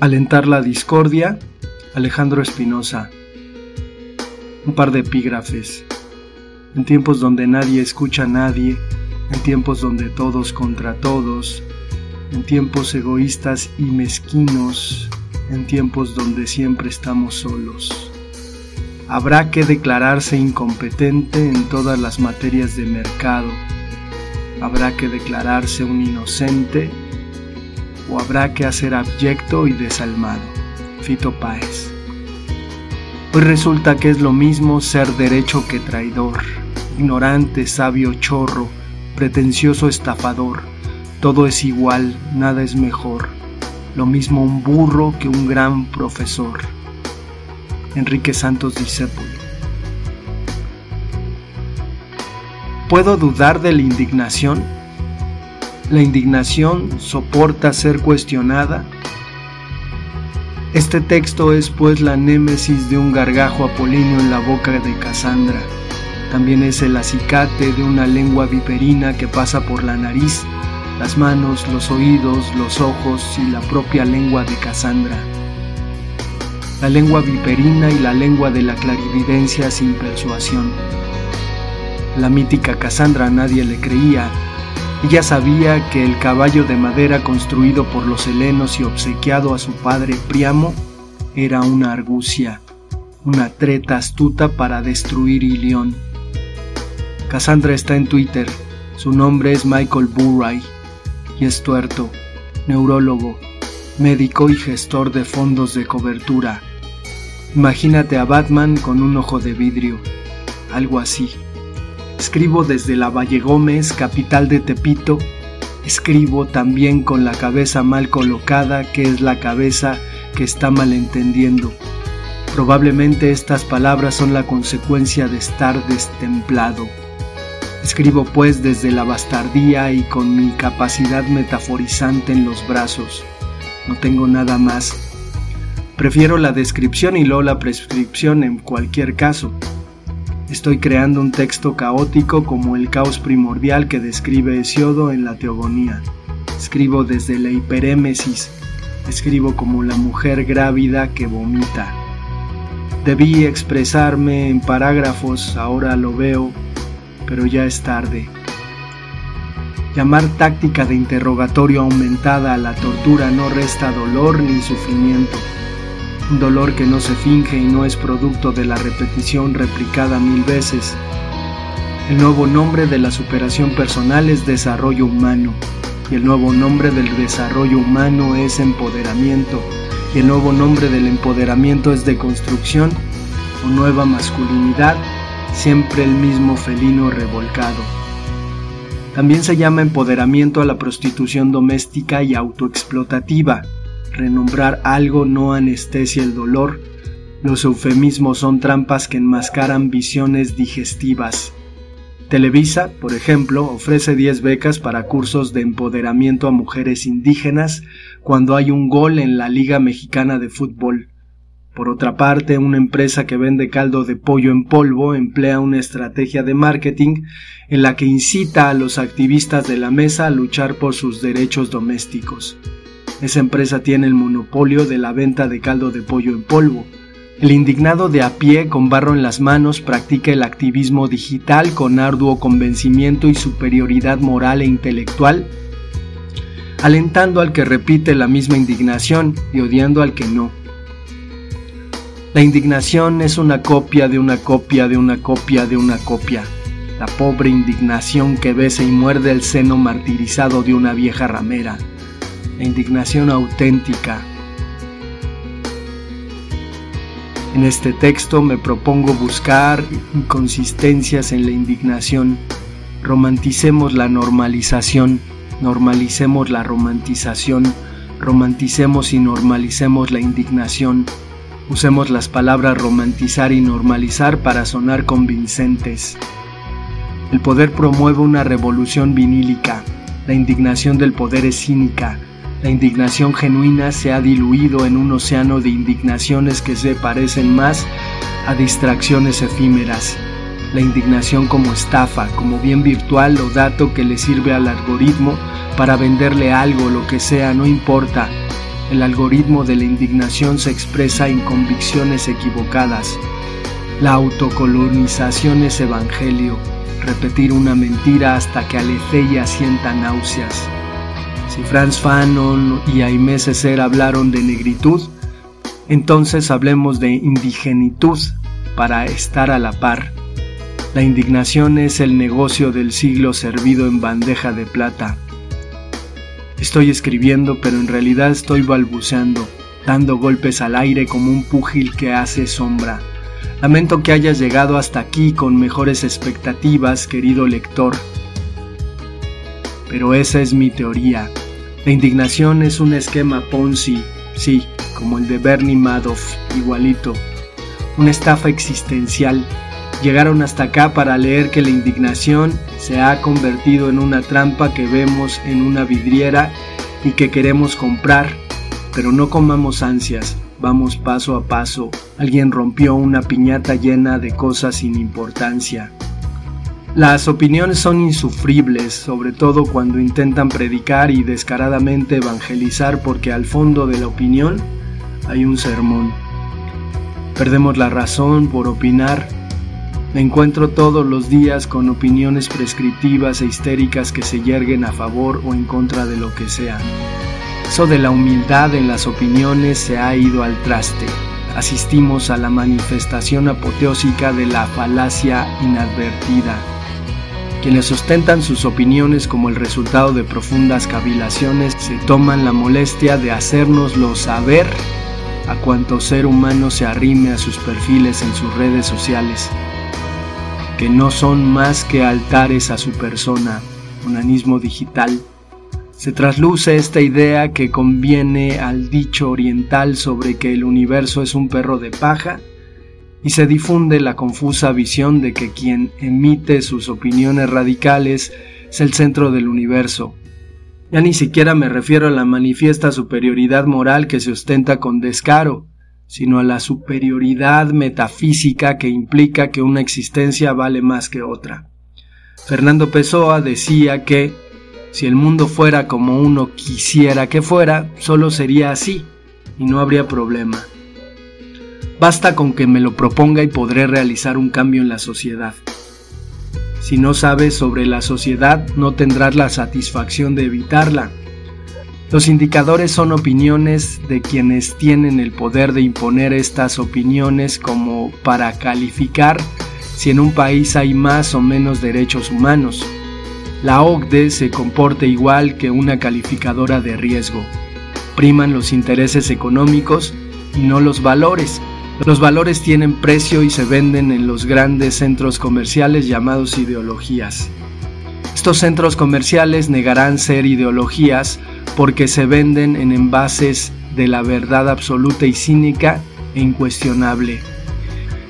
Alentar la discordia, Alejandro Espinosa. Un par de epígrafes. En tiempos donde nadie escucha a nadie, en tiempos donde todos contra todos, en tiempos egoístas y mezquinos, en tiempos donde siempre estamos solos. Habrá que declararse incompetente en todas las materias de mercado. Habrá que declararse un inocente o habrá que hacer abyecto y desalmado. Fito Páez. Pues resulta que es lo mismo ser derecho que traidor, ignorante, sabio, chorro, pretencioso, estafador. Todo es igual, nada es mejor. Lo mismo un burro que un gran profesor. Enrique Santos Discépolo. ¿Puedo dudar de la indignación? La indignación soporta ser cuestionada. Este texto es pues la némesis de un gargajo apolíneo en la boca de Casandra. También es el acicate de una lengua viperina que pasa por la nariz, las manos, los oídos, los ojos y la propia lengua de Casandra. La lengua viperina y la lengua de la clarividencia sin persuasión. La mítica Casandra nadie le creía, ella sabía que el caballo de madera construido por los helenos y obsequiado a su padre Priamo era una argucia, una treta astuta para destruir Ilión. Cassandra está en Twitter, su nombre es Michael Burray y es tuerto, neurólogo, médico y gestor de fondos de cobertura. Imagínate a Batman con un ojo de vidrio, algo así. Escribo desde la Valle Gómez, capital de Tepito. Escribo también con la cabeza mal colocada, que es la cabeza que está malentendiendo. Probablemente estas palabras son la consecuencia de estar destemplado. Escribo pues desde la bastardía y con mi capacidad metaforizante en los brazos. No tengo nada más. Prefiero la descripción y luego la prescripción en cualquier caso. Estoy creando un texto caótico como el caos primordial que describe Hesiodo en la Teogonía. Escribo desde la hiperémesis, escribo como la mujer grávida que vomita. Debí expresarme en parágrafos, ahora lo veo, pero ya es tarde. Llamar táctica de interrogatorio aumentada a la tortura no resta dolor ni sufrimiento dolor que no se finge y no es producto de la repetición replicada mil veces. El nuevo nombre de la superación personal es desarrollo humano, y el nuevo nombre del desarrollo humano es empoderamiento, y el nuevo nombre del empoderamiento es deconstrucción o nueva masculinidad, siempre el mismo felino revolcado. También se llama empoderamiento a la prostitución doméstica y autoexplotativa, Renombrar algo no anestesia el dolor. Los eufemismos son trampas que enmascaran visiones digestivas. Televisa, por ejemplo, ofrece 10 becas para cursos de empoderamiento a mujeres indígenas cuando hay un gol en la Liga Mexicana de Fútbol. Por otra parte, una empresa que vende caldo de pollo en polvo emplea una estrategia de marketing en la que incita a los activistas de la mesa a luchar por sus derechos domésticos. Esa empresa tiene el monopolio de la venta de caldo de pollo en polvo. El indignado de a pie con barro en las manos practica el activismo digital con arduo convencimiento y superioridad moral e intelectual, alentando al que repite la misma indignación y odiando al que no. La indignación es una copia de una copia de una copia de una copia. La pobre indignación que besa y muerde el seno martirizado de una vieja ramera la indignación auténtica. En este texto me propongo buscar inconsistencias en la indignación. Romanticemos la normalización, normalicemos la romantización, romanticemos y normalicemos la indignación. Usemos las palabras romantizar y normalizar para sonar convincentes. El poder promueve una revolución vinílica. La indignación del poder es cínica la indignación genuina se ha diluido en un océano de indignaciones que se parecen más a distracciones efímeras. La indignación como estafa, como bien virtual o dato que le sirve al algoritmo para venderle algo, lo que sea, no importa. El algoritmo de la indignación se expresa en convicciones equivocadas. La autocolonización es evangelio, repetir una mentira hasta que Aleceia sienta náuseas. Si Franz Fanon y Aimé Césaire hablaron de negritud, entonces hablemos de indigenitud para estar a la par. La indignación es el negocio del siglo servido en bandeja de plata. Estoy escribiendo, pero en realidad estoy balbuceando, dando golpes al aire como un púgil que hace sombra. Lamento que hayas llegado hasta aquí con mejores expectativas, querido lector. Pero esa es mi teoría. La indignación es un esquema Ponzi, sí, como el de Bernie Madoff, igualito. Una estafa existencial llegaron hasta acá para leer que la indignación se ha convertido en una trampa que vemos en una vidriera y que queremos comprar, pero no comamos ansias, vamos paso a paso. Alguien rompió una piñata llena de cosas sin importancia. Las opiniones son insufribles, sobre todo cuando intentan predicar y descaradamente evangelizar porque al fondo de la opinión hay un sermón. Perdemos la razón por opinar me encuentro todos los días con opiniones prescriptivas e histéricas que se yerguen a favor o en contra de lo que sea. Eso de la humildad en las opiniones se ha ido al traste. Asistimos a la manifestación apoteósica de la falacia inadvertida. Quienes sustentan sus opiniones como el resultado de profundas cavilaciones se toman la molestia de hacérnoslo saber a cuanto ser humano se arrime a sus perfiles en sus redes sociales que no son más que altares a su persona, onanismo digital. Se trasluce esta idea que conviene al dicho oriental sobre que el universo es un perro de paja y se difunde la confusa visión de que quien emite sus opiniones radicales es el centro del universo. Ya ni siquiera me refiero a la manifiesta superioridad moral que se ostenta con descaro, sino a la superioridad metafísica que implica que una existencia vale más que otra. Fernando Pessoa decía que si el mundo fuera como uno quisiera que fuera, solo sería así y no habría problema. Basta con que me lo proponga y podré realizar un cambio en la sociedad. Si no sabes sobre la sociedad, no tendrás la satisfacción de evitarla los indicadores son opiniones de quienes tienen el poder de imponer estas opiniones como para calificar si en un país hay más o menos derechos humanos. La OCDE se comporta igual que una calificadora de riesgo. Priman los intereses económicos y no los valores. Los valores tienen precio y se venden en los grandes centros comerciales llamados ideologías. Estos centros comerciales negarán ser ideologías porque se venden en envases de la verdad absoluta y cínica e incuestionable.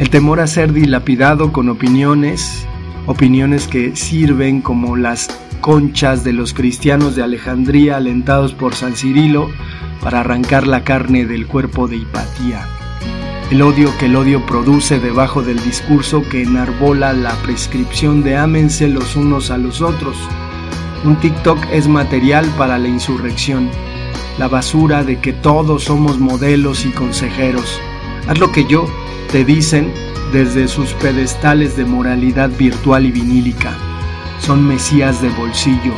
El temor a ser dilapidado con opiniones, opiniones que sirven como las conchas de los cristianos de Alejandría alentados por San Cirilo para arrancar la carne del cuerpo de Hipatía. El odio que el odio produce debajo del discurso que enarbola la prescripción de ámense los unos a los otros un TikTok es material para la insurrección, la basura de que todos somos modelos y consejeros. Haz lo que yo, te dicen desde sus pedestales de moralidad virtual y vinílica. Son mesías de bolsillo.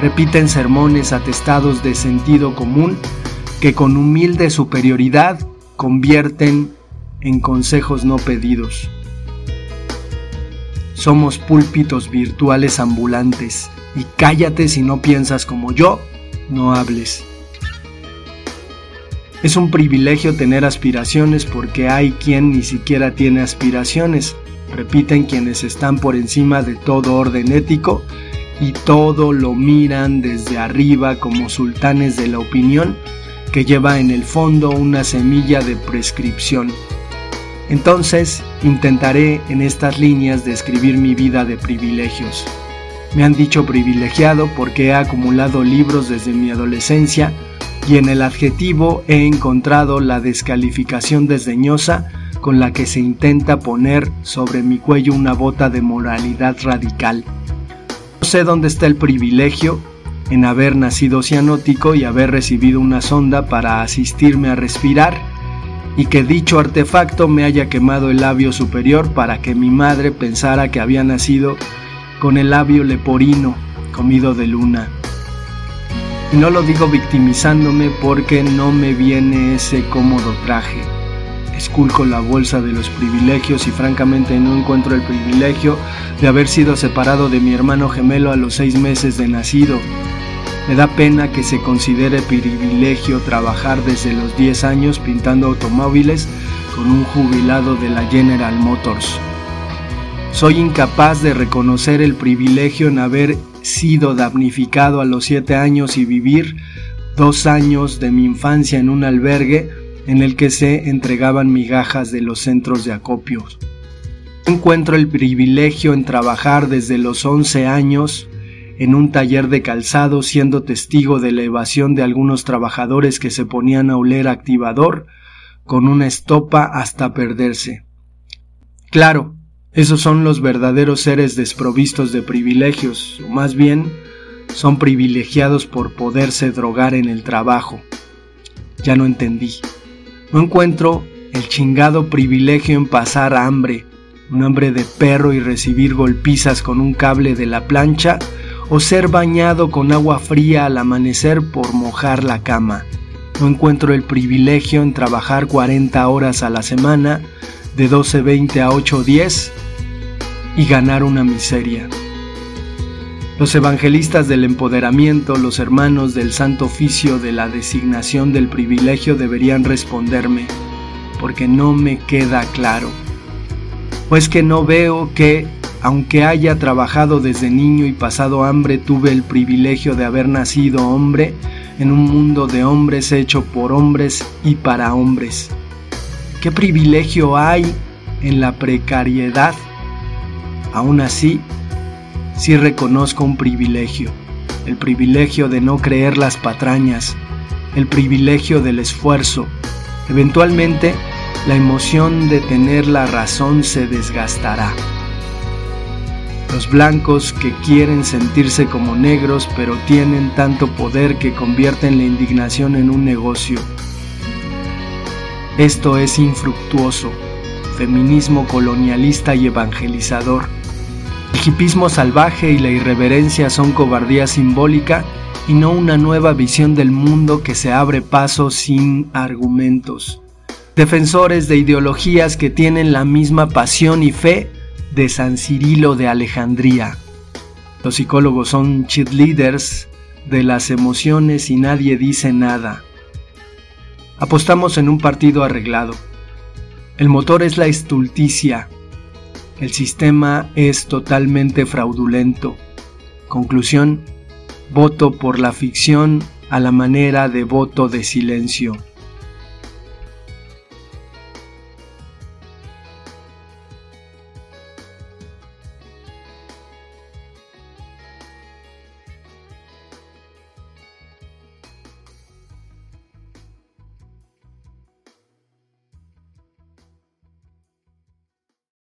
Repiten sermones atestados de sentido común que con humilde superioridad convierten en consejos no pedidos. Somos púlpitos virtuales ambulantes y cállate si no piensas como yo, no hables. Es un privilegio tener aspiraciones porque hay quien ni siquiera tiene aspiraciones, repiten quienes están por encima de todo orden ético y todo lo miran desde arriba como sultanes de la opinión que lleva en el fondo una semilla de prescripción. Entonces intentaré en estas líneas describir mi vida de privilegios. Me han dicho privilegiado porque he acumulado libros desde mi adolescencia y en el adjetivo he encontrado la descalificación desdeñosa con la que se intenta poner sobre mi cuello una bota de moralidad radical. No sé dónde está el privilegio en haber nacido cianótico y haber recibido una sonda para asistirme a respirar y que dicho artefacto me haya quemado el labio superior para que mi madre pensara que había nacido con el labio leporino comido de luna. Y no lo digo victimizándome porque no me viene ese cómodo traje. Esculco la bolsa de los privilegios y francamente no encuentro el privilegio de haber sido separado de mi hermano gemelo a los seis meses de nacido. Me da pena que se considere privilegio trabajar desde los 10 años pintando automóviles con un jubilado de la General Motors. Soy incapaz de reconocer el privilegio en haber sido damnificado a los 7 años y vivir dos años de mi infancia en un albergue en el que se entregaban migajas de los centros de acopios. Encuentro el privilegio en trabajar desde los 11 años en un taller de calzado siendo testigo de la evasión de algunos trabajadores que se ponían a oler activador con una estopa hasta perderse. Claro, esos son los verdaderos seres desprovistos de privilegios, o más bien son privilegiados por poderse drogar en el trabajo. Ya no entendí. No encuentro el chingado privilegio en pasar hambre, un hambre de perro y recibir golpizas con un cable de la plancha o ser bañado con agua fría al amanecer por mojar la cama. No encuentro el privilegio en trabajar 40 horas a la semana, de 12.20 a 8.10 y ganar una miseria. Los evangelistas del empoderamiento, los hermanos del santo oficio de la designación del privilegio deberían responderme, porque no me queda claro. Pues que no veo que aunque haya trabajado desde niño y pasado hambre, tuve el privilegio de haber nacido hombre en un mundo de hombres hecho por hombres y para hombres. ¿Qué privilegio hay en la precariedad? Aún así, sí reconozco un privilegio, el privilegio de no creer las patrañas, el privilegio del esfuerzo. Eventualmente, la emoción de tener la razón se desgastará. Los blancos que quieren sentirse como negros pero tienen tanto poder que convierten la indignación en un negocio. Esto es infructuoso, feminismo colonialista y evangelizador. El hipismo salvaje y la irreverencia son cobardía simbólica y no una nueva visión del mundo que se abre paso sin argumentos. Defensores de ideologías que tienen la misma pasión y fe de San Cirilo de Alejandría. Los psicólogos son cheerleaders de las emociones y nadie dice nada. Apostamos en un partido arreglado. El motor es la estulticia. El sistema es totalmente fraudulento. Conclusión, voto por la ficción a la manera de voto de silencio.